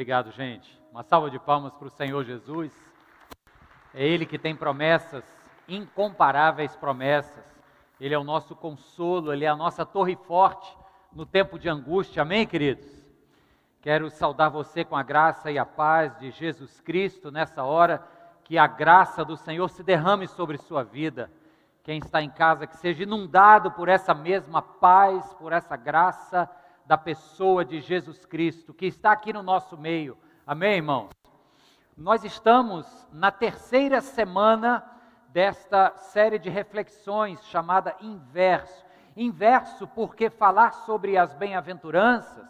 Obrigado, gente. Uma salva de palmas para o Senhor Jesus. É Ele que tem promessas, incomparáveis promessas. Ele é o nosso consolo, Ele é a nossa torre forte no tempo de angústia. Amém, queridos? Quero saudar você com a graça e a paz de Jesus Cristo nessa hora. Que a graça do Senhor se derrame sobre sua vida. Quem está em casa, que seja inundado por essa mesma paz, por essa graça da pessoa de Jesus Cristo, que está aqui no nosso meio. Amém, irmãos? Nós estamos na terceira semana desta série de reflexões chamada Inverso. Inverso porque falar sobre as bem-aventuranças,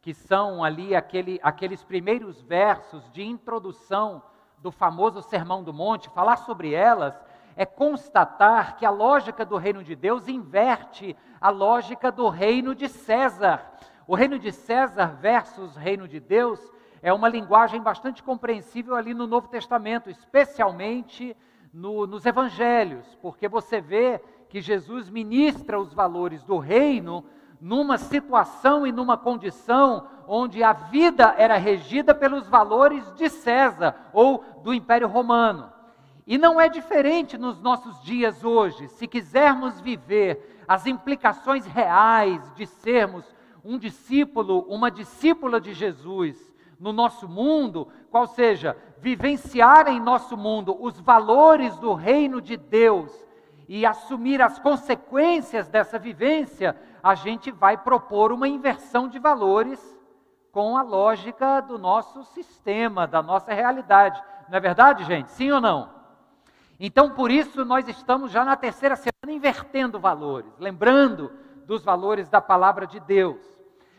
que são ali aquele, aqueles primeiros versos de introdução do famoso Sermão do Monte, falar sobre elas é constatar que a lógica do reino de Deus inverte a lógica do reino de César. O reino de César versus reino de Deus é uma linguagem bastante compreensível ali no Novo Testamento, especialmente no, nos evangelhos, porque você vê que Jesus ministra os valores do reino numa situação e numa condição onde a vida era regida pelos valores de César ou do Império Romano. E não é diferente nos nossos dias hoje. Se quisermos viver as implicações reais de sermos um discípulo, uma discípula de Jesus no nosso mundo, qual seja, vivenciar em nosso mundo os valores do reino de Deus e assumir as consequências dessa vivência, a gente vai propor uma inversão de valores com a lógica do nosso sistema, da nossa realidade. Não é verdade, gente? Sim ou não? Então, por isso, nós estamos já na terceira semana invertendo valores, lembrando dos valores da palavra de Deus.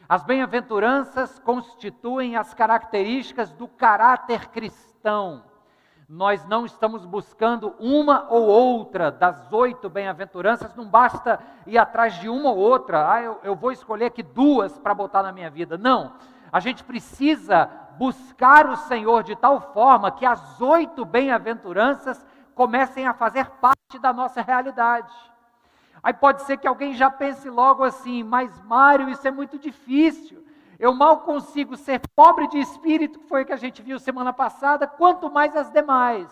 As bem-aventuranças constituem as características do caráter cristão. Nós não estamos buscando uma ou outra das oito bem-aventuranças, não basta ir atrás de uma ou outra, ah, eu, eu vou escolher aqui duas para botar na minha vida. Não, a gente precisa buscar o Senhor de tal forma que as oito bem-aventuranças comecem a fazer parte da nossa realidade. Aí pode ser que alguém já pense logo assim, mas Mário, isso é muito difícil. Eu mal consigo ser pobre de espírito, que foi o que a gente viu semana passada, quanto mais as demais.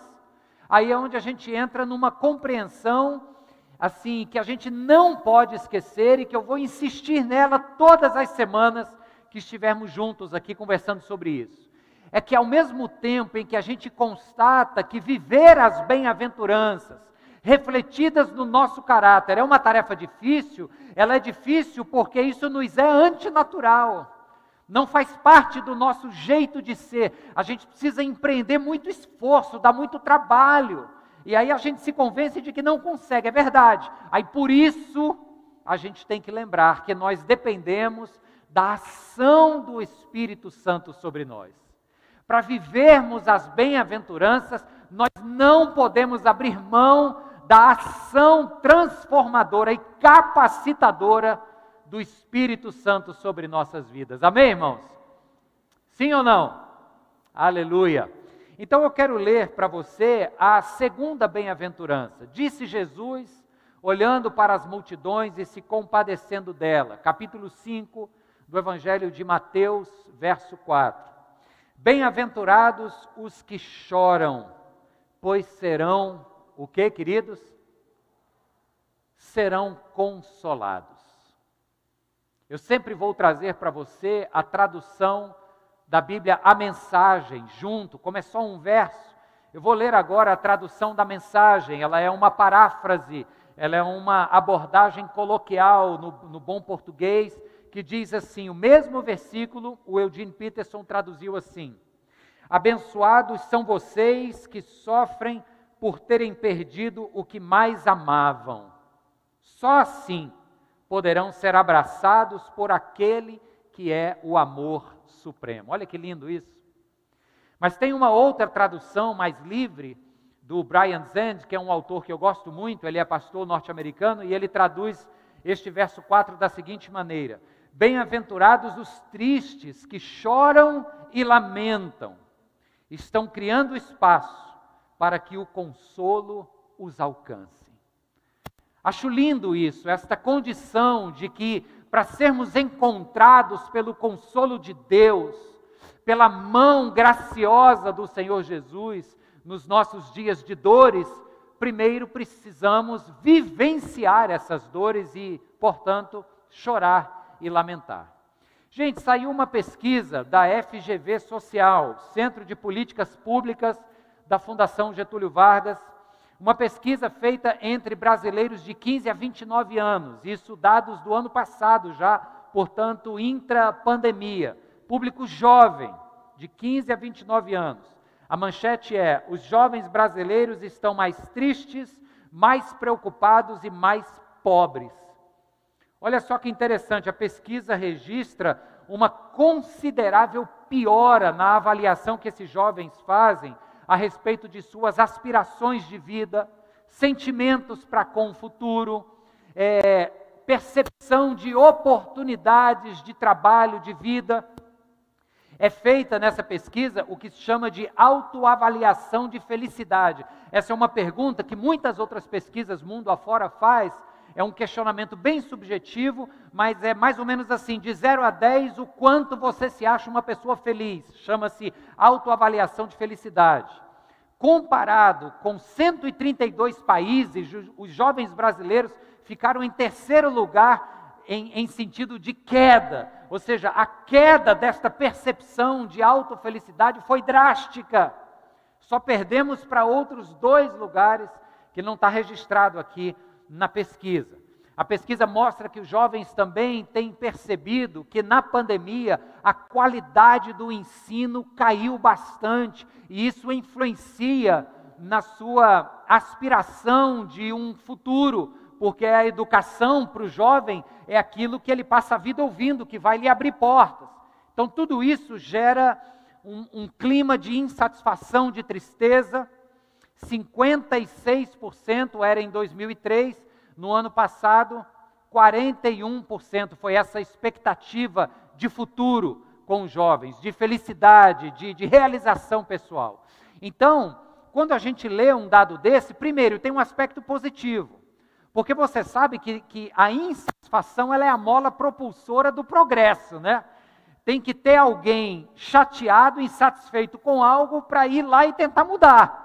Aí é onde a gente entra numa compreensão assim que a gente não pode esquecer e que eu vou insistir nela todas as semanas que estivermos juntos aqui conversando sobre isso é que ao mesmo tempo em que a gente constata que viver as bem-aventuranças, refletidas no nosso caráter, é uma tarefa difícil, ela é difícil porque isso nos é antinatural. Não faz parte do nosso jeito de ser. A gente precisa empreender muito esforço, dar muito trabalho. E aí a gente se convence de que não consegue, é verdade. Aí por isso a gente tem que lembrar que nós dependemos da ação do Espírito Santo sobre nós. Para vivermos as bem-aventuranças, nós não podemos abrir mão da ação transformadora e capacitadora do Espírito Santo sobre nossas vidas. Amém, irmãos? Sim ou não? Aleluia. Então eu quero ler para você a segunda bem-aventurança. Disse Jesus, olhando para as multidões e se compadecendo dela. Capítulo 5 do Evangelho de Mateus, verso 4. Bem-aventurados os que choram, pois serão o que, queridos? Serão consolados. Eu sempre vou trazer para você a tradução da Bíblia, a mensagem, junto, como é só um verso. Eu vou ler agora a tradução da mensagem, ela é uma paráfrase, ela é uma abordagem coloquial no, no bom português, que diz assim: o mesmo versículo, o Eugene Peterson traduziu assim: Abençoados são vocês que sofrem por terem perdido o que mais amavam. Só assim poderão ser abraçados por aquele que é o amor supremo. Olha que lindo isso. Mas tem uma outra tradução mais livre do Brian Zand, que é um autor que eu gosto muito, ele é pastor norte-americano, e ele traduz este verso 4 da seguinte maneira: Bem-aventurados os tristes que choram e lamentam, estão criando espaço para que o consolo os alcance. Acho lindo isso, esta condição de que, para sermos encontrados pelo consolo de Deus, pela mão graciosa do Senhor Jesus nos nossos dias de dores, primeiro precisamos vivenciar essas dores e, portanto, chorar e lamentar. Gente, saiu uma pesquisa da FGV Social, Centro de Políticas Públicas da Fundação Getúlio Vargas, uma pesquisa feita entre brasileiros de 15 a 29 anos, isso dados do ano passado já, portanto, intra-pandemia, público jovem, de 15 a 29 anos. A manchete é: os jovens brasileiros estão mais tristes, mais preocupados e mais pobres. Olha só que interessante, a pesquisa registra uma considerável piora na avaliação que esses jovens fazem a respeito de suas aspirações de vida, sentimentos para com o futuro, é, percepção de oportunidades de trabalho, de vida. É feita nessa pesquisa o que se chama de autoavaliação de felicidade. Essa é uma pergunta que muitas outras pesquisas mundo afora faz. É um questionamento bem subjetivo, mas é mais ou menos assim: de 0 a 10, o quanto você se acha uma pessoa feliz. Chama-se autoavaliação de felicidade. Comparado com 132 países, os jovens brasileiros ficaram em terceiro lugar em, em sentido de queda. Ou seja, a queda desta percepção de autofelicidade foi drástica. Só perdemos para outros dois lugares que não está registrado aqui na pesquisa. A pesquisa mostra que os jovens também têm percebido que na pandemia a qualidade do ensino caiu bastante e isso influencia na sua aspiração de um futuro, porque a educação para o jovem é aquilo que ele passa a vida ouvindo, que vai lhe abrir portas. Então, tudo isso gera um, um clima de insatisfação, de tristeza. 56% era em 2003, no ano passado, 41% foi essa expectativa de futuro com os jovens, de felicidade, de, de realização pessoal. Então, quando a gente lê um dado desse, primeiro, tem um aspecto positivo. Porque você sabe que, que a insatisfação ela é a mola propulsora do progresso, né? Tem que ter alguém chateado, insatisfeito com algo para ir lá e tentar mudar.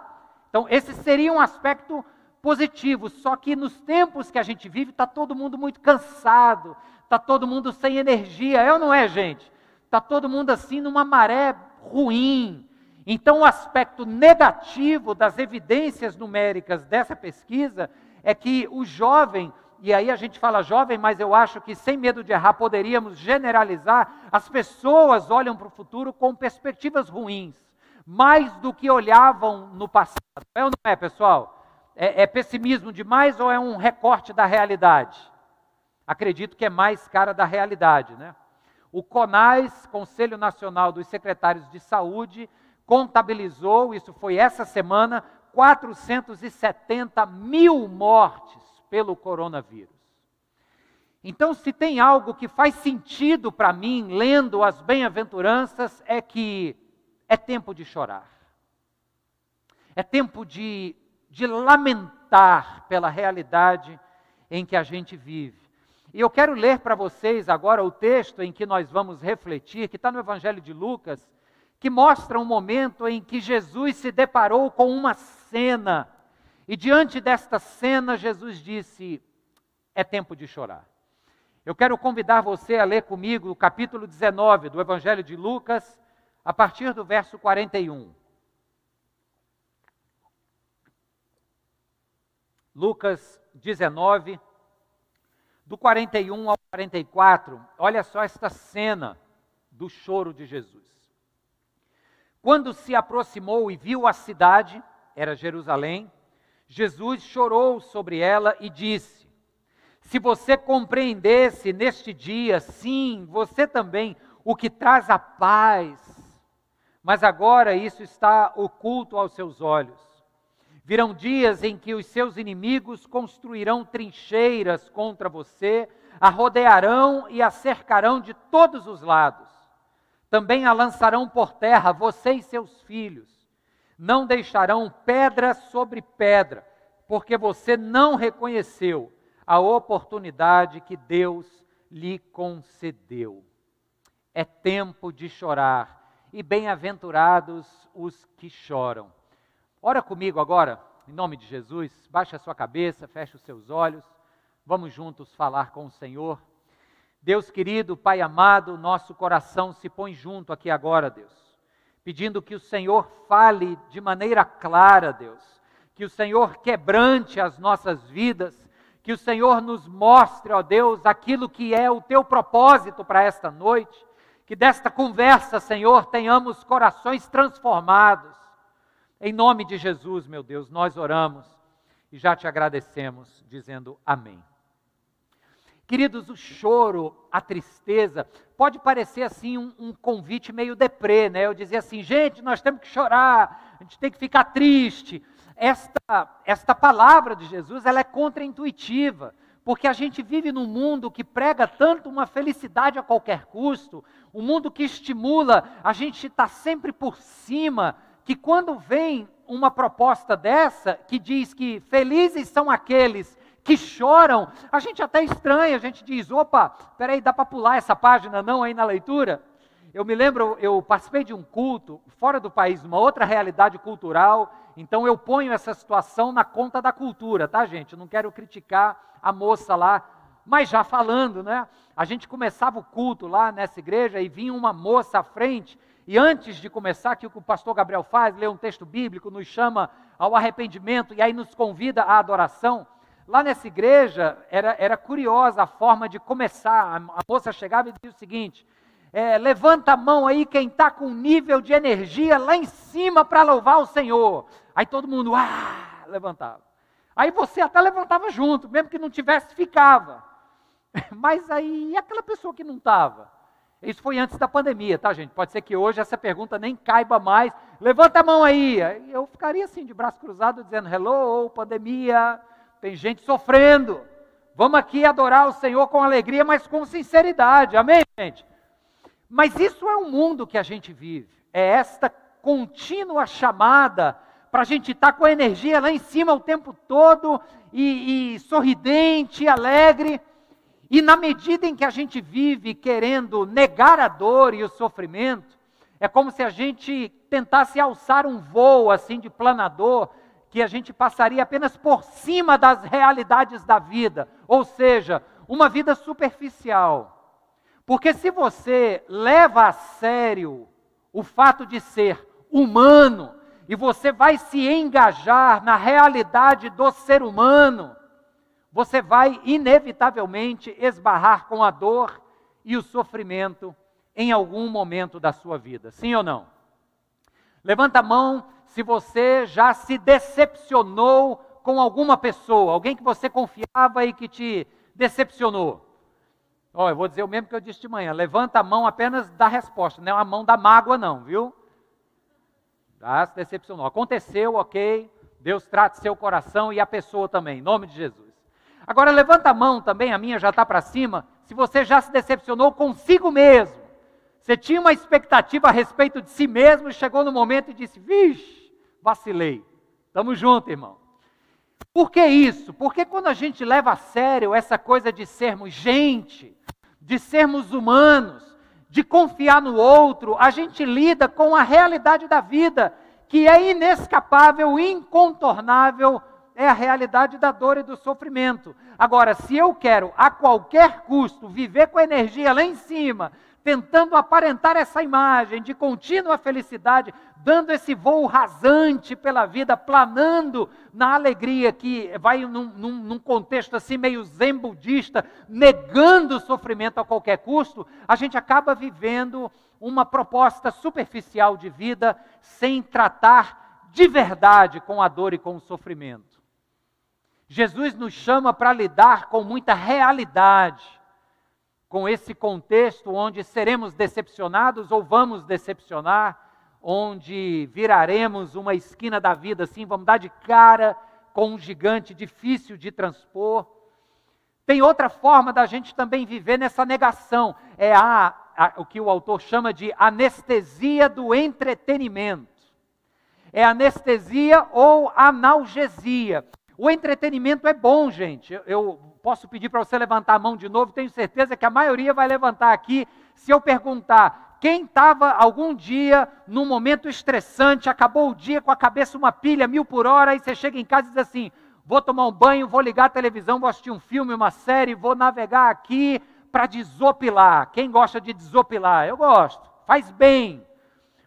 Então, esse seria um aspecto positivo. Só que nos tempos que a gente vive, está todo mundo muito cansado, está todo mundo sem energia. É ou não é, gente? Está todo mundo assim numa maré ruim. Então, o aspecto negativo das evidências numéricas dessa pesquisa é que o jovem, e aí a gente fala jovem, mas eu acho que sem medo de errar poderíamos generalizar, as pessoas olham para o futuro com perspectivas ruins, mais do que olhavam no passado. É ou não é, pessoal? É, é pessimismo demais ou é um recorte da realidade? Acredito que é mais cara da realidade, né? O CONAS, Conselho Nacional dos Secretários de Saúde, contabilizou, isso foi essa semana, 470 mil mortes pelo coronavírus. Então, se tem algo que faz sentido para mim, lendo as bem-aventuranças, é que é tempo de chorar. É tempo de, de lamentar pela realidade em que a gente vive. E eu quero ler para vocês agora o texto em que nós vamos refletir, que está no Evangelho de Lucas, que mostra um momento em que Jesus se deparou com uma cena. E diante desta cena, Jesus disse: É tempo de chorar. Eu quero convidar você a ler comigo o capítulo 19 do Evangelho de Lucas, a partir do verso 41. Lucas 19, do 41 ao 44, olha só esta cena do choro de Jesus. Quando se aproximou e viu a cidade, era Jerusalém, Jesus chorou sobre ela e disse: Se você compreendesse neste dia, sim, você também, o que traz a paz, mas agora isso está oculto aos seus olhos. Virão dias em que os seus inimigos construirão trincheiras contra você, a rodearão e a cercarão de todos os lados. Também a lançarão por terra, você e seus filhos não deixarão pedra sobre pedra, porque você não reconheceu a oportunidade que Deus lhe concedeu. É tempo de chorar e bem-aventurados os que choram. Ora comigo agora, em nome de Jesus, baixe a sua cabeça, feche os seus olhos, vamos juntos falar com o Senhor. Deus querido, Pai amado, nosso coração se põe junto aqui agora, Deus, pedindo que o Senhor fale de maneira clara, Deus, que o Senhor quebrante as nossas vidas, que o Senhor nos mostre, ó Deus, aquilo que é o teu propósito para esta noite, que desta conversa, Senhor, tenhamos corações transformados. Em nome de Jesus, meu Deus, nós oramos e já te agradecemos, dizendo amém. Queridos, o choro, a tristeza, pode parecer assim um, um, convite meio deprê, né? Eu dizia assim, gente, nós temos que chorar, a gente tem que ficar triste. Esta, esta palavra de Jesus, ela é contraintuitiva porque a gente vive num mundo que prega tanto uma felicidade a qualquer custo, um mundo que estimula a gente estar sempre por cima, que quando vem uma proposta dessa, que diz que felizes são aqueles que choram, a gente até estranha, a gente diz: opa, peraí, dá para pular essa página não aí na leitura? Eu me lembro, eu participei de um culto fora do país, uma outra realidade cultural, então eu ponho essa situação na conta da cultura, tá, gente? Eu não quero criticar a moça lá, mas já falando, né? A gente começava o culto lá nessa igreja e vinha uma moça à frente, e antes de começar, que o que o pastor Gabriel faz, lê um texto bíblico, nos chama ao arrependimento e aí nos convida à adoração. Lá nessa igreja era, era curiosa a forma de começar. A moça chegava e dizia o seguinte: é, levanta a mão aí quem está com nível de energia lá em cima para louvar o Senhor. Aí todo mundo, ah, levantava. Aí você até levantava junto, mesmo que não tivesse, ficava. Mas aí, e aquela pessoa que não estava? Isso foi antes da pandemia, tá, gente? Pode ser que hoje essa pergunta nem caiba mais. Levanta a mão aí. Eu ficaria assim, de braço cruzado, dizendo: Hello, pandemia. Tem gente sofrendo. Vamos aqui adorar o Senhor com alegria, mas com sinceridade. Amém, gente? Mas isso é o mundo que a gente vive, é esta contínua chamada para a gente estar tá com a energia lá em cima o tempo todo e, e sorridente, alegre. E na medida em que a gente vive querendo negar a dor e o sofrimento, é como se a gente tentasse alçar um voo assim de planador, que a gente passaria apenas por cima das realidades da vida, ou seja, uma vida superficial. Porque se você leva a sério o fato de ser humano e você vai se engajar na realidade do ser humano, você vai inevitavelmente esbarrar com a dor e o sofrimento em algum momento da sua vida. Sim ou não? Levanta a mão se você já se decepcionou com alguma pessoa, alguém que você confiava e que te decepcionou. Ó, oh, eu vou dizer o mesmo que eu disse de manhã. Levanta a mão apenas da resposta, não é a mão da mágoa, não, viu? Ah, se decepcionou. Aconteceu, ok. Deus trate seu coração e a pessoa também, em nome de Jesus. Agora levanta a mão também, a minha já está para cima, se você já se decepcionou consigo mesmo. Você tinha uma expectativa a respeito de si mesmo e chegou no momento e disse: Vixe, vacilei. Estamos juntos, irmão. Por que isso? Porque quando a gente leva a sério essa coisa de sermos gente, de sermos humanos, de confiar no outro, a gente lida com a realidade da vida, que é inescapável, incontornável, é a realidade da dor e do sofrimento. Agora, se eu quero a qualquer custo viver com a energia lá em cima, tentando aparentar essa imagem de contínua felicidade, dando esse voo rasante pela vida, planando na alegria que vai num, num, num, contexto assim meio zen budista, negando o sofrimento a qualquer custo, a gente acaba vivendo uma proposta superficial de vida sem tratar de verdade com a dor e com o sofrimento. Jesus nos chama para lidar com muita realidade com esse contexto onde seremos decepcionados ou vamos decepcionar, onde viraremos uma esquina da vida assim, vamos dar de cara com um gigante difícil de transpor. Tem outra forma da gente também viver nessa negação, é a, a, o que o autor chama de anestesia do entretenimento. É anestesia ou analgesia. O entretenimento é bom, gente. Eu posso pedir para você levantar a mão de novo, tenho certeza que a maioria vai levantar aqui. Se eu perguntar Quem estava algum dia num momento estressante, acabou o dia com a cabeça uma pilha mil por hora, e você chega em casa e diz assim: vou tomar um banho, vou ligar a televisão, vou assistir um filme, uma série, vou navegar aqui para desopilar. Quem gosta de desopilar? Eu gosto, faz bem.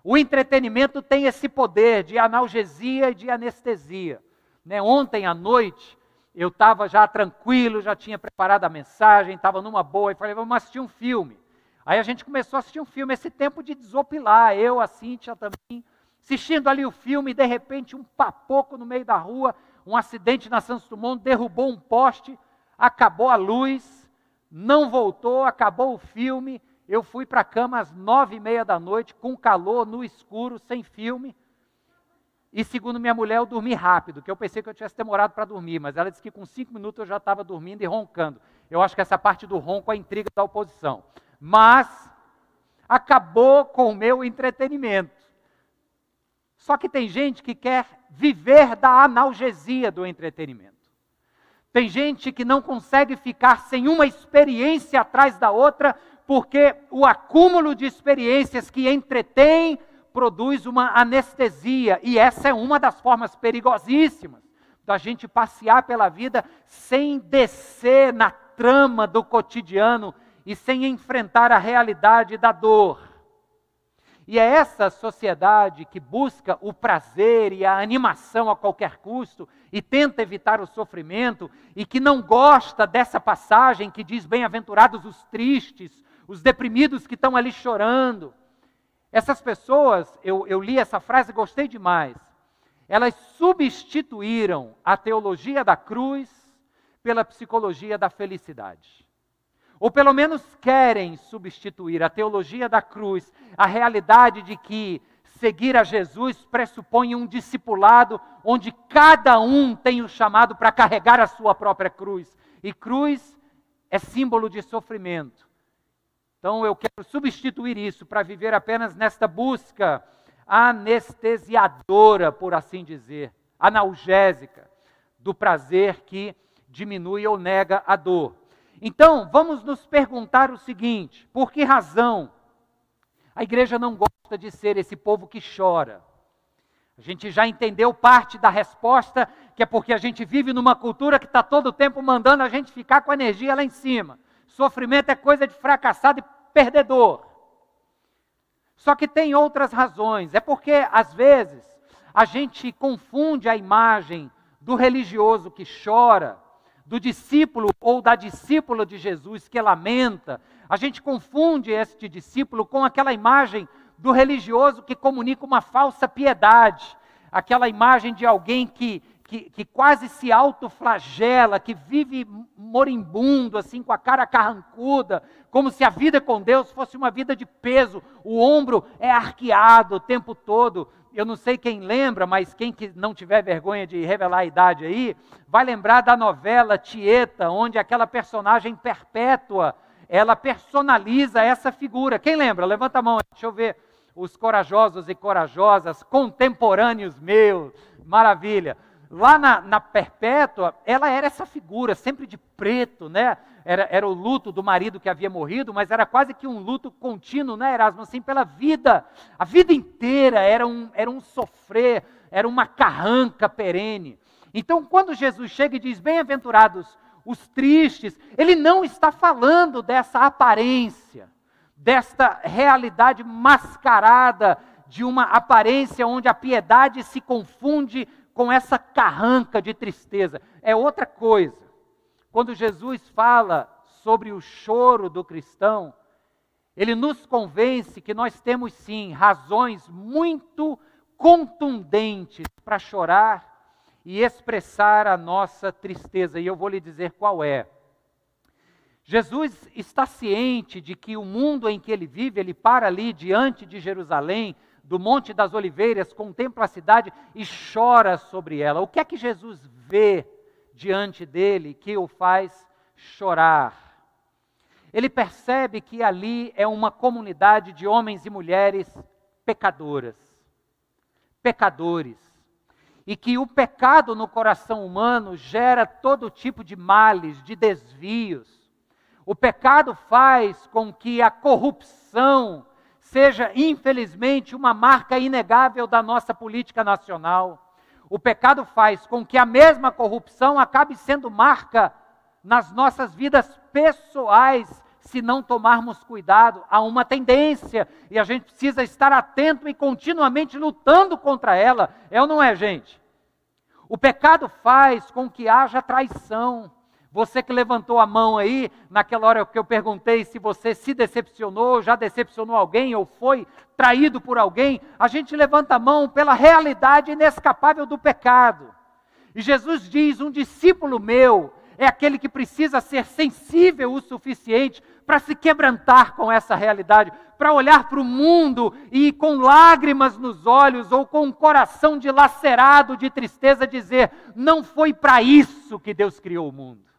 O entretenimento tem esse poder de analgesia e de anestesia. Né? Ontem à noite, eu estava já tranquilo, já tinha preparado a mensagem, estava numa boa, e falei, vamos assistir um filme. Aí a gente começou a assistir um filme, esse tempo de desopilar, eu, a Cíntia também, assistindo ali o filme, e de repente um papoco no meio da rua, um acidente na Santos Dumont, derrubou um poste, acabou a luz, não voltou, acabou o filme, eu fui para a cama às nove e meia da noite, com calor, no escuro, sem filme, e segundo minha mulher, eu dormi rápido, que eu pensei que eu tivesse demorado para dormir, mas ela disse que com cinco minutos eu já estava dormindo e roncando. Eu acho que essa parte do ronco é a intriga da oposição. Mas acabou com o meu entretenimento. Só que tem gente que quer viver da analgesia do entretenimento. Tem gente que não consegue ficar sem uma experiência atrás da outra, porque o acúmulo de experiências que entretém produz uma anestesia, e essa é uma das formas perigosíssimas da gente passear pela vida sem descer na trama do cotidiano e sem enfrentar a realidade da dor. E é essa sociedade que busca o prazer e a animação a qualquer custo e tenta evitar o sofrimento e que não gosta dessa passagem que diz: Bem-aventurados os tristes, os deprimidos que estão ali chorando. Essas pessoas, eu, eu li essa frase e gostei demais. Elas substituíram a teologia da cruz pela psicologia da felicidade. Ou pelo menos querem substituir a teologia da cruz, a realidade de que seguir a Jesus pressupõe um discipulado onde cada um tem o chamado para carregar a sua própria cruz. E cruz é símbolo de sofrimento. Então eu quero substituir isso para viver apenas nesta busca anestesiadora, por assim dizer, analgésica, do prazer que diminui ou nega a dor. Então, vamos nos perguntar o seguinte: por que razão a igreja não gosta de ser esse povo que chora? A gente já entendeu parte da resposta, que é porque a gente vive numa cultura que está todo o tempo mandando a gente ficar com a energia lá em cima. Sofrimento é coisa de fracassado e perdedor. Só que tem outras razões. É porque, às vezes, a gente confunde a imagem do religioso que chora, do discípulo ou da discípula de Jesus que lamenta. A gente confunde este discípulo com aquela imagem do religioso que comunica uma falsa piedade, aquela imagem de alguém que que, que quase se autoflagela, que vive moribundo, assim, com a cara carrancuda, como se a vida com Deus fosse uma vida de peso. O ombro é arqueado o tempo todo. Eu não sei quem lembra, mas quem que não tiver vergonha de revelar a idade aí, vai lembrar da novela Tieta, onde aquela personagem perpétua, ela personaliza essa figura. Quem lembra? Levanta a mão, deixa eu ver os corajosos e corajosas, contemporâneos meus, maravilha lá na, na, Perpétua, ela era essa figura, sempre de preto, né? Era, era o luto do marido que havia morrido, mas era quase que um luto contínuo, né, Erasmo? Assim, pela vida. A vida inteira era um, era um sofrer, era uma carranca perene. Então, quando Jesus chega e diz: Bem-aventurados os tristes, ele não está falando dessa aparência, desta realidade mascarada de uma aparência onde a piedade se confunde com essa carranca de tristeza. É outra coisa. Quando Jesus fala sobre o choro do cristão, ele nos convence que nós temos sim razões muito contundentes para chorar e expressar a nossa tristeza, e eu vou lhe dizer qual é. Jesus está ciente de que o mundo em que ele vive, ele para ali diante de Jerusalém, do Monte das Oliveiras, contempla a cidade e chora sobre ela. O que é que Jesus vê diante dele que o faz chorar? Ele percebe que ali é uma comunidade de homens e mulheres pecadoras, pecadores, e que o pecado no coração humano gera todo tipo de males, de desvios. O pecado faz com que a corrupção seja, infelizmente, uma marca inegável da nossa política nacional. O pecado faz com que a mesma corrupção acabe sendo marca nas nossas vidas pessoais, se não tomarmos cuidado. Há uma tendência e a gente precisa estar atento e continuamente lutando contra ela. É ou não é, gente? O pecado faz com que haja traição. Você que levantou a mão aí, naquela hora que eu perguntei se você se decepcionou, já decepcionou alguém ou foi traído por alguém, a gente levanta a mão pela realidade inescapável do pecado. E Jesus diz: um discípulo meu é aquele que precisa ser sensível o suficiente para se quebrantar com essa realidade, para olhar para o mundo e com lágrimas nos olhos ou com um coração dilacerado de tristeza dizer: não foi para isso que Deus criou o mundo.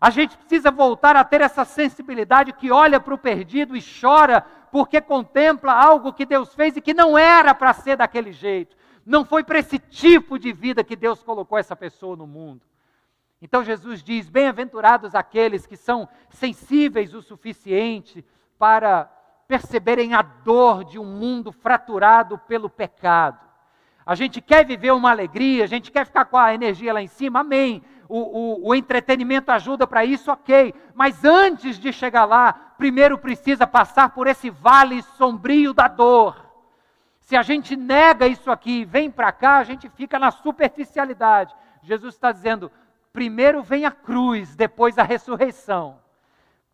A gente precisa voltar a ter essa sensibilidade que olha para o perdido e chora porque contempla algo que Deus fez e que não era para ser daquele jeito. Não foi para esse tipo de vida que Deus colocou essa pessoa no mundo. Então Jesus diz: Bem-aventurados aqueles que são sensíveis o suficiente para perceberem a dor de um mundo fraturado pelo pecado. A gente quer viver uma alegria, a gente quer ficar com a energia lá em cima, amém. O, o, o entretenimento ajuda para isso, ok. Mas antes de chegar lá, primeiro precisa passar por esse vale sombrio da dor. Se a gente nega isso aqui e vem para cá, a gente fica na superficialidade. Jesus está dizendo: primeiro vem a cruz, depois a ressurreição.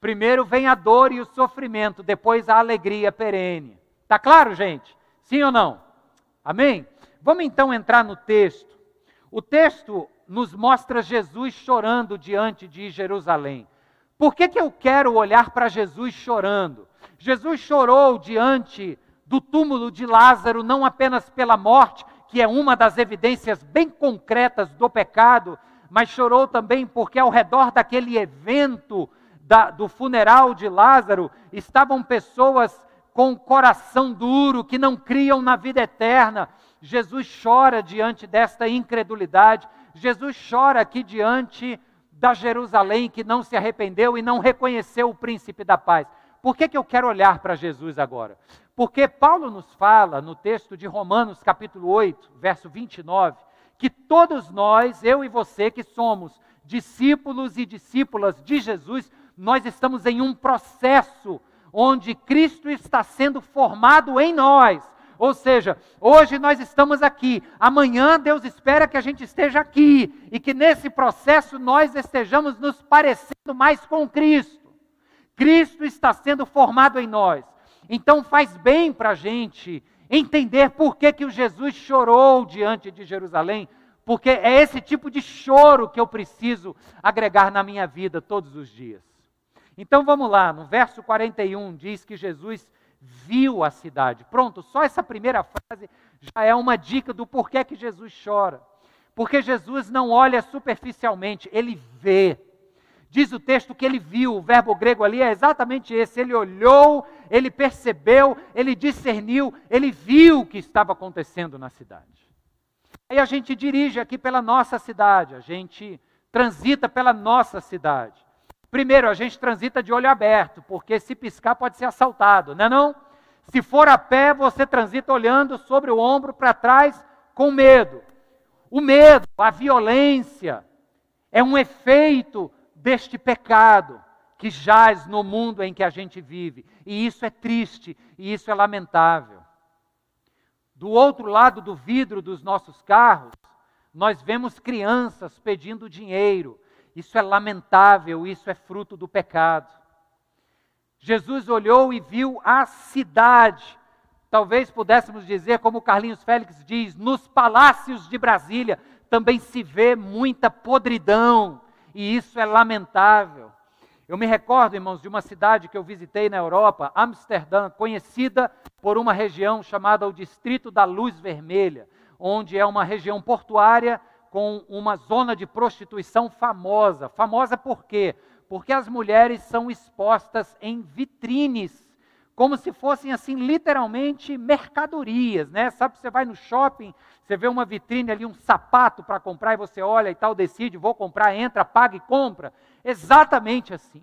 Primeiro vem a dor e o sofrimento, depois a alegria perene. Está claro, gente? Sim ou não? Amém? Vamos então entrar no texto. O texto nos mostra Jesus chorando diante de Jerusalém. Por que, que eu quero olhar para Jesus chorando? Jesus chorou diante do túmulo de Lázaro, não apenas pela morte, que é uma das evidências bem concretas do pecado, mas chorou também porque ao redor daquele evento da, do funeral de Lázaro estavam pessoas com coração duro, que não criam na vida eterna. Jesus chora diante desta incredulidade. Jesus chora aqui diante da Jerusalém que não se arrependeu e não reconheceu o príncipe da paz. Por que, que eu quero olhar para Jesus agora? Porque Paulo nos fala no texto de Romanos, capítulo 8, verso 29, que todos nós, eu e você que somos discípulos e discípulas de Jesus, nós estamos em um processo onde Cristo está sendo formado em nós. Ou seja, hoje nós estamos aqui, amanhã Deus espera que a gente esteja aqui e que nesse processo nós estejamos nos parecendo mais com Cristo. Cristo está sendo formado em nós. Então faz bem para a gente entender por que, que o Jesus chorou diante de Jerusalém, porque é esse tipo de choro que eu preciso agregar na minha vida todos os dias. Então vamos lá, no verso 41 diz que Jesus viu a cidade. Pronto, só essa primeira frase já é uma dica do porquê que Jesus chora. Porque Jesus não olha superficialmente, ele vê. Diz o texto que ele viu, o verbo grego ali é exatamente esse. Ele olhou, ele percebeu, ele discerniu, ele viu o que estava acontecendo na cidade. Aí a gente dirige aqui pela nossa cidade, a gente transita pela nossa cidade. Primeiro, a gente transita de olho aberto, porque se piscar pode ser assaltado, não é não? Se for a pé, você transita olhando sobre o ombro para trás com medo. O medo, a violência, é um efeito deste pecado que jaz no mundo em que a gente vive. E isso é triste e isso é lamentável. Do outro lado do vidro dos nossos carros, nós vemos crianças pedindo dinheiro. Isso é lamentável, isso é fruto do pecado. Jesus olhou e viu a cidade. Talvez pudéssemos dizer, como Carlinhos Félix diz, nos palácios de Brasília também se vê muita podridão, e isso é lamentável. Eu me recordo, irmãos, de uma cidade que eu visitei na Europa, Amsterdã, conhecida por uma região chamada o Distrito da Luz Vermelha, onde é uma região portuária com uma zona de prostituição famosa. Famosa por quê? Porque as mulheres são expostas em vitrines como se fossem assim literalmente mercadorias, né? Sabe, você vai no shopping, você vê uma vitrine ali, um sapato para comprar e você olha e tal, decide, vou comprar, entra, paga e compra. Exatamente assim.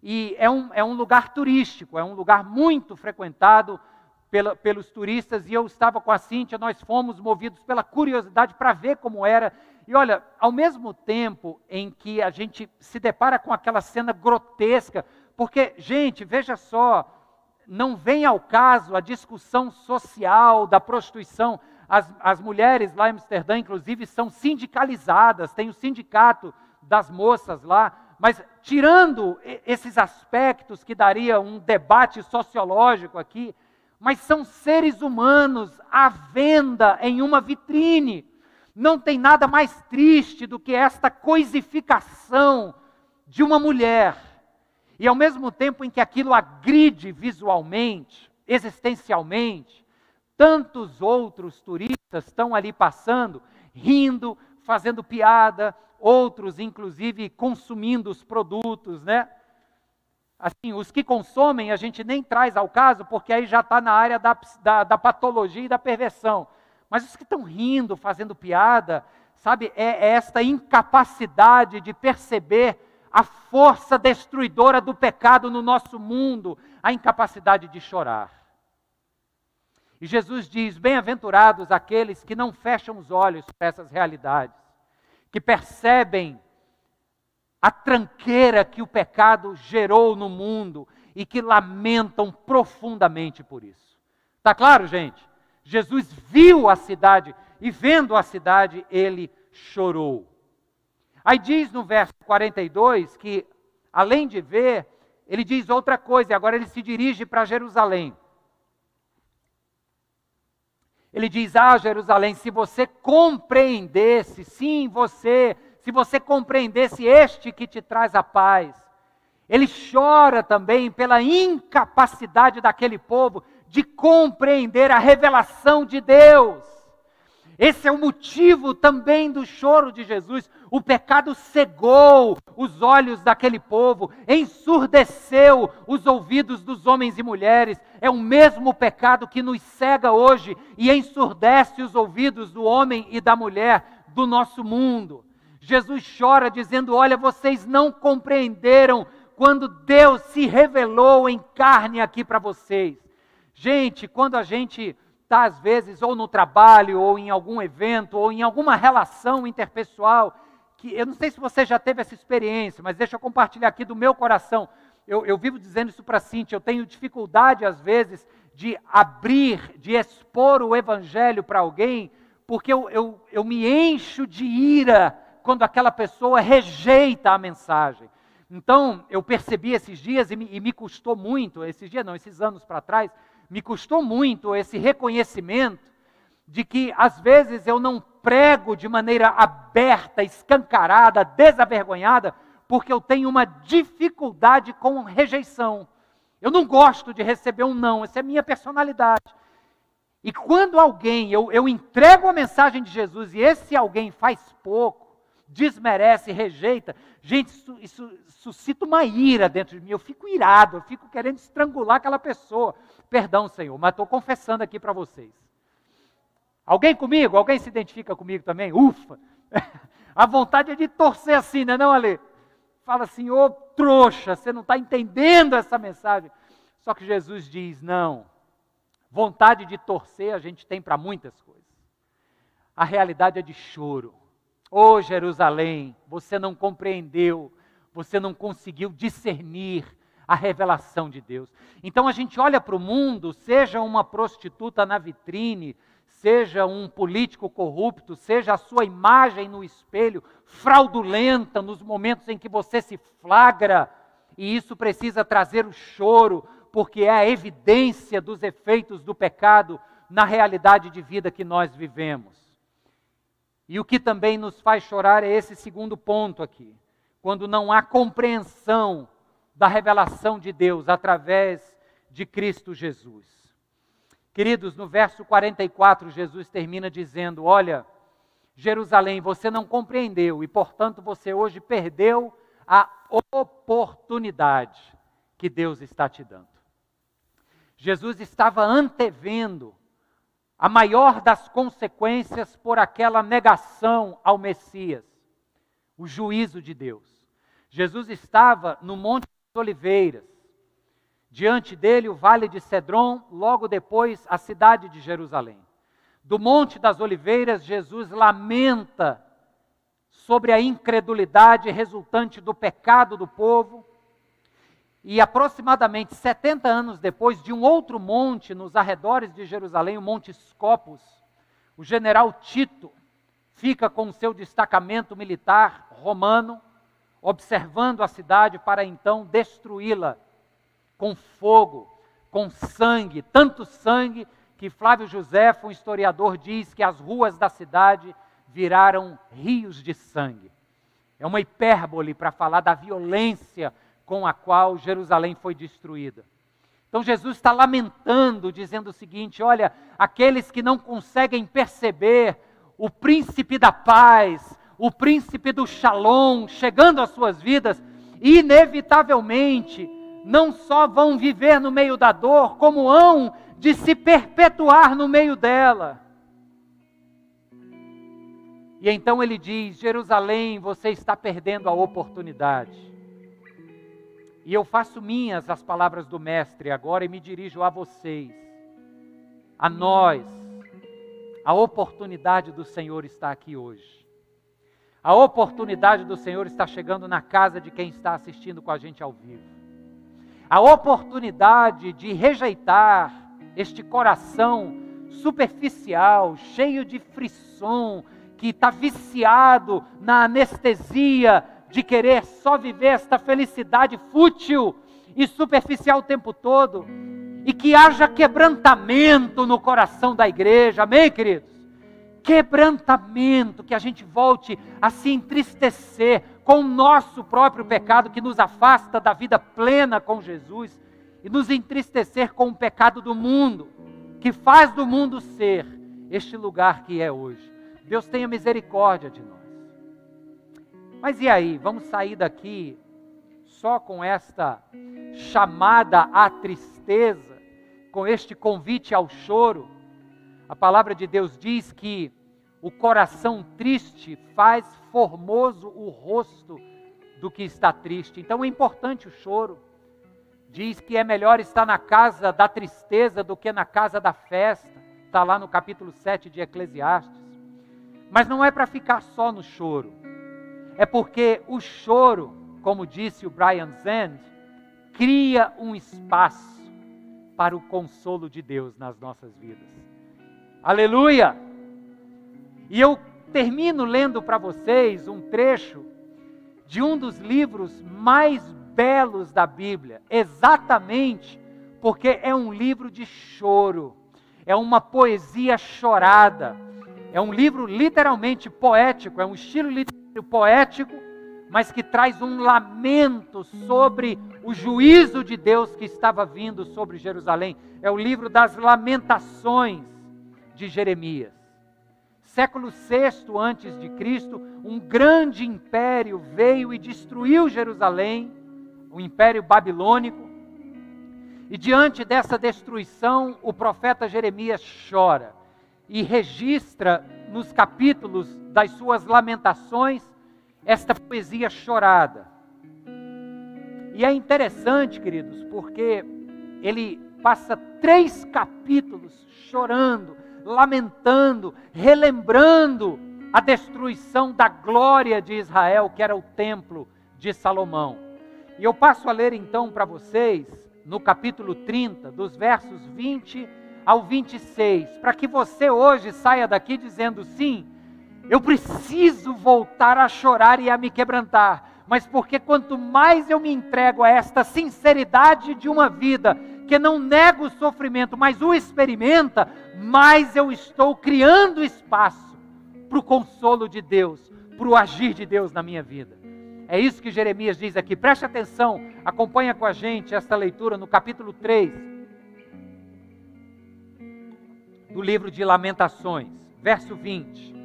E é um, é um lugar turístico, é um lugar muito frequentado pela, pelos turistas. E eu estava com a Cíntia, nós fomos movidos pela curiosidade para ver como era. E olha, ao mesmo tempo em que a gente se depara com aquela cena grotesca, porque, gente, veja só, não vem ao caso a discussão social da prostituição. As, as mulheres lá em Amsterdã, inclusive, são sindicalizadas, tem o sindicato das moças lá, mas tirando esses aspectos que daria um debate sociológico aqui, mas são seres humanos à venda em uma vitrine. Não tem nada mais triste do que esta coisificação de uma mulher. E ao mesmo tempo em que aquilo agride visualmente, existencialmente, tantos outros turistas estão ali passando, rindo, fazendo piada, outros, inclusive, consumindo os produtos, né? Assim, os que consomem a gente nem traz ao caso, porque aí já está na área da, da, da, patologia e da perversão. Mas os que estão rindo, fazendo piada, sabe, é, é esta incapacidade de perceber a força destruidora do pecado no nosso mundo, a incapacidade de chorar. E Jesus diz: Bem-aventurados aqueles que não fecham os olhos para essas realidades, que percebem a tranqueira que o pecado gerou no mundo e que lamentam profundamente por isso. Está claro, gente? Jesus viu a cidade e, vendo a cidade, ele chorou. Aí diz no verso 42 que, além de ver, ele diz outra coisa, e agora ele se dirige para Jerusalém. Ele diz: Ah, Jerusalém, se você compreendesse, sim, você, se você compreendesse este que te traz a paz. Ele chora também pela incapacidade daquele povo de compreender a revelação de Deus. Esse é o motivo também do choro de Jesus. O pecado cegou os olhos daquele povo, ensurdeceu os ouvidos dos homens e mulheres. É o mesmo pecado que nos cega hoje e ensurdece os ouvidos do homem e da mulher do nosso mundo. Jesus chora dizendo: Olha, vocês não compreenderam quando Deus se revelou em carne aqui para vocês. Gente, quando a gente está, às vezes, ou no trabalho, ou em algum evento, ou em alguma relação interpessoal, que eu não sei se você já teve essa experiência, mas deixa eu compartilhar aqui do meu coração. Eu, eu vivo dizendo isso para Cintia, eu tenho dificuldade, às vezes, de abrir, de expor o evangelho para alguém, porque eu, eu, eu me encho de ira quando aquela pessoa rejeita a mensagem. Então, eu percebi esses dias e me, e me custou muito, esses dias não, esses anos para trás, me custou muito esse reconhecimento de que às vezes eu não prego de maneira aberta, escancarada, desavergonhada, porque eu tenho uma dificuldade com rejeição. Eu não gosto de receber um não, essa é a minha personalidade. E quando alguém, eu, eu entrego a mensagem de Jesus e esse alguém faz pouco, desmerece, rejeita, gente, isso, isso suscita uma ira dentro de mim. Eu fico irado, eu fico querendo estrangular aquela pessoa. Perdão, Senhor, mas estou confessando aqui para vocês. Alguém comigo? Alguém se identifica comigo também? Ufa! A vontade é de torcer assim, não é não, Ale? Fala assim, ô oh, trouxa, você não está entendendo essa mensagem. Só que Jesus diz, não, vontade de torcer a gente tem para muitas coisas. A realidade é de choro. Oh, Jerusalém, você não compreendeu, você não conseguiu discernir a revelação de Deus. Então a gente olha para o mundo, seja uma prostituta na vitrine, seja um político corrupto, seja a sua imagem no espelho fraudulenta nos momentos em que você se flagra, e isso precisa trazer o choro, porque é a evidência dos efeitos do pecado na realidade de vida que nós vivemos. E o que também nos faz chorar é esse segundo ponto aqui, quando não há compreensão da revelação de Deus através de Cristo Jesus. Queridos, no verso 44, Jesus termina dizendo: Olha, Jerusalém, você não compreendeu e, portanto, você hoje perdeu a oportunidade que Deus está te dando. Jesus estava antevendo a maior das consequências por aquela negação ao Messias, o juízo de Deus. Jesus estava no Monte Oliveiras. Diante dele, o vale de Cedron, logo depois, a cidade de Jerusalém. Do Monte das Oliveiras, Jesus lamenta sobre a incredulidade resultante do pecado do povo. E aproximadamente 70 anos depois, de um outro monte nos arredores de Jerusalém, o Monte Scopus, o general Tito fica com seu destacamento militar romano, observando a cidade para então destruí-la com fogo, com sangue, tanto sangue que Flávio José, um historiador, diz que as ruas da cidade viraram rios de sangue. É uma hipérbole para falar da violência com a qual Jerusalém foi destruída. Então Jesus está lamentando, dizendo o seguinte: olha, aqueles que não conseguem perceber o príncipe da paz, o príncipe do shalom chegando às suas vidas, inevitavelmente não só vão viver no meio da dor, como hão de se perpetuar no meio dela. E então ele diz: Jerusalém, você está perdendo a oportunidade. E eu faço minhas as palavras do Mestre agora e me dirijo a vocês, a nós. A oportunidade do Senhor está aqui hoje. A oportunidade do Senhor está chegando na casa de quem está assistindo com a gente ao vivo. A oportunidade de rejeitar este coração superficial, cheio de frisson, que está viciado na anestesia de querer só viver esta felicidade fútil e superficial o tempo todo, e que haja quebrantamento no coração da igreja, amém, queridos? Quebrantamento, que a gente volte a se entristecer com o nosso próprio pecado que nos afasta da vida plena com Jesus e nos entristecer com o pecado do mundo, que faz do mundo ser este lugar que é hoje. Deus tenha misericórdia de nós. Mas e aí, vamos sair daqui só com esta chamada à tristeza, com este convite ao choro? A palavra de Deus diz que o coração triste faz formoso o rosto do que está triste. Então é importante o choro. Diz que é melhor estar na casa da tristeza do que na casa da festa. Está lá no capítulo 7 de Eclesiastes. Mas não é para ficar só no choro. É porque o choro, como disse o Brian Zand, cria um espaço para o consolo de Deus nas nossas vidas. Aleluia! E eu termino lendo para vocês um trecho de um dos livros mais belos da Bíblia, exatamente porque é um livro de choro, é uma poesia chorada é um livro literalmente poético, é um estilo literário poético, mas que traz um lamento sobre o juízo de Deus que estava vindo sobre Jerusalém. É o livro das Lamentações de Jeremias. Século VI antes de Cristo, um grande império veio e destruiu Jerusalém, o Império Babilônico. E diante dessa destruição, o profeta Jeremias chora e registra nos capítulos das suas lamentações esta poesia chorada. E é interessante, queridos, porque ele passa três capítulos chorando, lamentando, relembrando a destruição da glória de Israel, que era o templo de Salomão. E eu passo a ler então para vocês, no capítulo 30, dos versos 20 ao 26, para que você hoje saia daqui dizendo: sim, eu preciso voltar a chorar e a me quebrantar, mas porque quanto mais eu me entrego a esta sinceridade de uma vida que não nega o sofrimento, mas o experimenta, mais eu estou criando espaço para o consolo de Deus, para o agir de Deus na minha vida. É isso que Jeremias diz aqui. Preste atenção, acompanha com a gente esta leitura no capítulo 3 do livro de Lamentações, verso 20.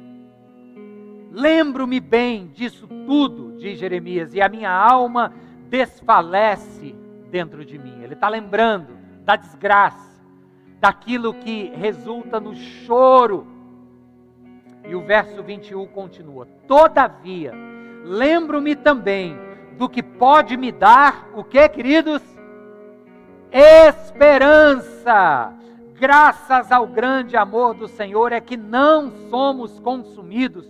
Lembro-me bem disso tudo, diz Jeremias, e a minha alma desfalece dentro de mim. Ele está lembrando da desgraça, daquilo que resulta no choro. E o verso 21 continua: Todavia, lembro-me também do que pode me dar o que, queridos? Esperança. Graças ao grande amor do Senhor é que não somos consumidos,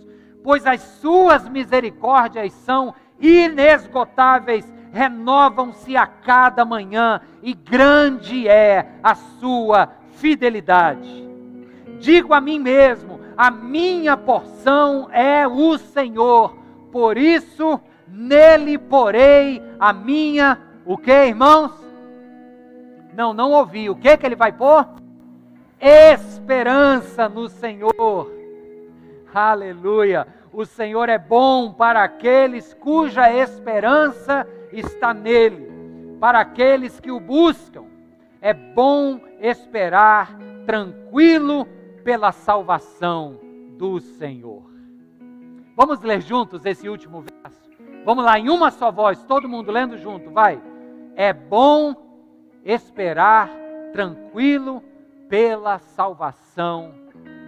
pois as suas misericórdias são inesgotáveis, renovam-se a cada manhã e grande é a sua fidelidade. Digo a mim mesmo: a minha porção é o Senhor, por isso nele porei a minha, o que, irmãos? Não, não ouvi. O que que ele vai pôr? Esperança no Senhor. Aleluia. O Senhor é bom para aqueles cuja esperança está nele, para aqueles que o buscam. É bom esperar tranquilo pela salvação do Senhor. Vamos ler juntos esse último verso? Vamos lá, em uma só voz, todo mundo lendo junto, vai. É bom esperar tranquilo pela salvação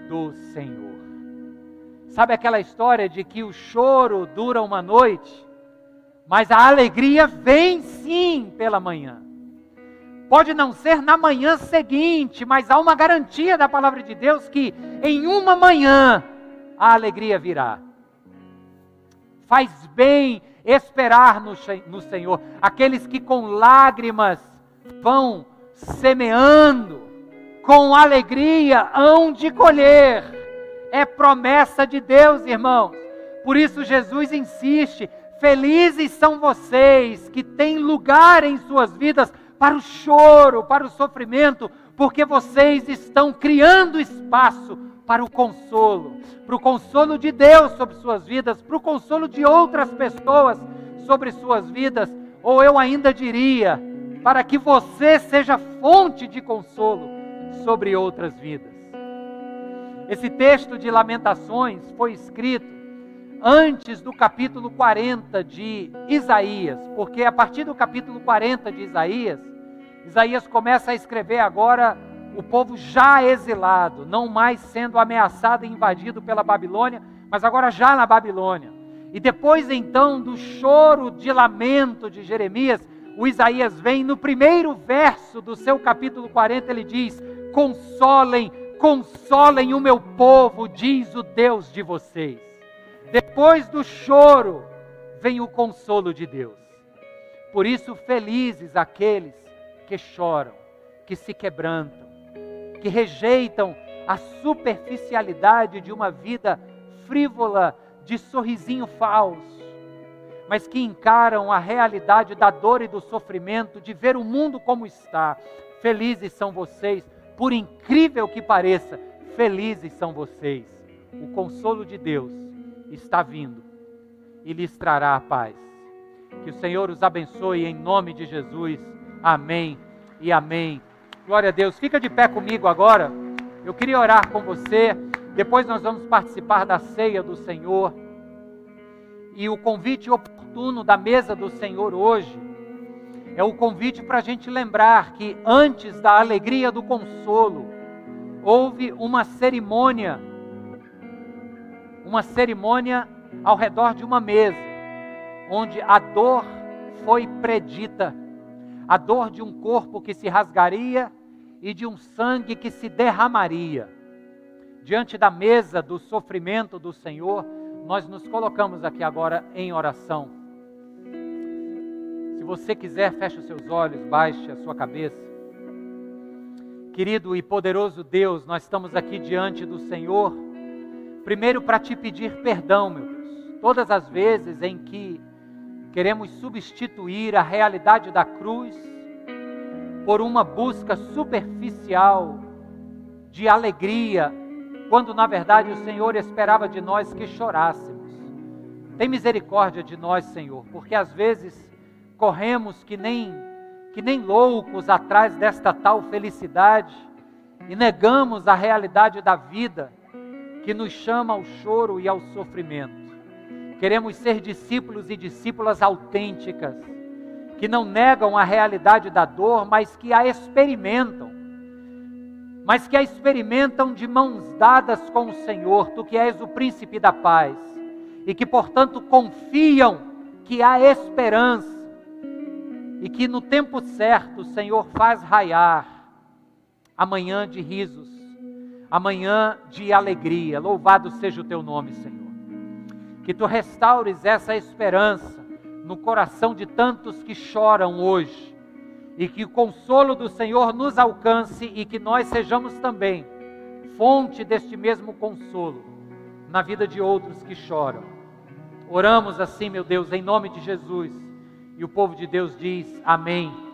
do Senhor. Sabe aquela história de que o choro dura uma noite, mas a alegria vem sim pela manhã. Pode não ser na manhã seguinte, mas há uma garantia da palavra de Deus que em uma manhã a alegria virá. Faz bem esperar no, no Senhor. Aqueles que com lágrimas vão semeando, com alegria hão de colher. É promessa de Deus, irmãos. Por isso Jesus insiste: felizes são vocês que têm lugar em suas vidas para o choro, para o sofrimento, porque vocês estão criando espaço para o consolo, para o consolo de Deus sobre suas vidas, para o consolo de outras pessoas sobre suas vidas, ou eu ainda diria, para que você seja fonte de consolo sobre outras vidas. Esse texto de Lamentações foi escrito antes do capítulo 40 de Isaías, porque a partir do capítulo 40 de Isaías, Isaías começa a escrever agora o povo já exilado, não mais sendo ameaçado e invadido pela Babilônia, mas agora já na Babilônia. E depois então do choro de lamento de Jeremias, o Isaías vem no primeiro verso do seu capítulo 40, ele diz: Consolem, consolem o meu povo, diz o Deus de vocês. Depois do choro, vem o consolo de Deus. Por isso, felizes aqueles que choram, que se quebrantam, que rejeitam a superficialidade de uma vida frívola, de sorrisinho falso, mas que encaram a realidade da dor e do sofrimento, de ver o mundo como está. Felizes são vocês, por incrível que pareça, felizes são vocês. O consolo de Deus está vindo e lhes trará a paz. Que o Senhor os abençoe em nome de Jesus. Amém e amém. Glória a Deus. Fica de pé comigo agora. Eu queria orar com você. Depois nós vamos participar da ceia do Senhor. E o convite oportuno da mesa do Senhor hoje é o convite para a gente lembrar que antes da alegria do consolo, houve uma cerimônia, uma cerimônia ao redor de uma mesa, onde a dor foi predita, a dor de um corpo que se rasgaria e de um sangue que se derramaria diante da mesa do sofrimento do Senhor, nós nos colocamos aqui agora em oração. Você quiser, feche os seus olhos, baixe a sua cabeça. Querido e poderoso Deus, nós estamos aqui diante do Senhor, primeiro para te pedir perdão, meu Deus, todas as vezes em que queremos substituir a realidade da cruz por uma busca superficial de alegria quando na verdade o Senhor esperava de nós que chorássemos. Tem misericórdia de nós, Senhor, porque às vezes corremos que nem que nem loucos atrás desta tal felicidade e negamos a realidade da vida que nos chama ao choro e ao sofrimento. Queremos ser discípulos e discípulas autênticas, que não negam a realidade da dor, mas que a experimentam mas que a experimentam de mãos dadas com o Senhor, tu que és o príncipe da paz, e que, portanto, confiam que há esperança e que no tempo certo o Senhor faz raiar amanhã de risos, amanhã de alegria. Louvado seja o teu nome, Senhor. Que tu restaures essa esperança no coração de tantos que choram hoje e que o consolo do Senhor nos alcance e que nós sejamos também fonte deste mesmo consolo na vida de outros que choram. Oramos assim, meu Deus, em nome de Jesus. E o povo de Deus diz: Amém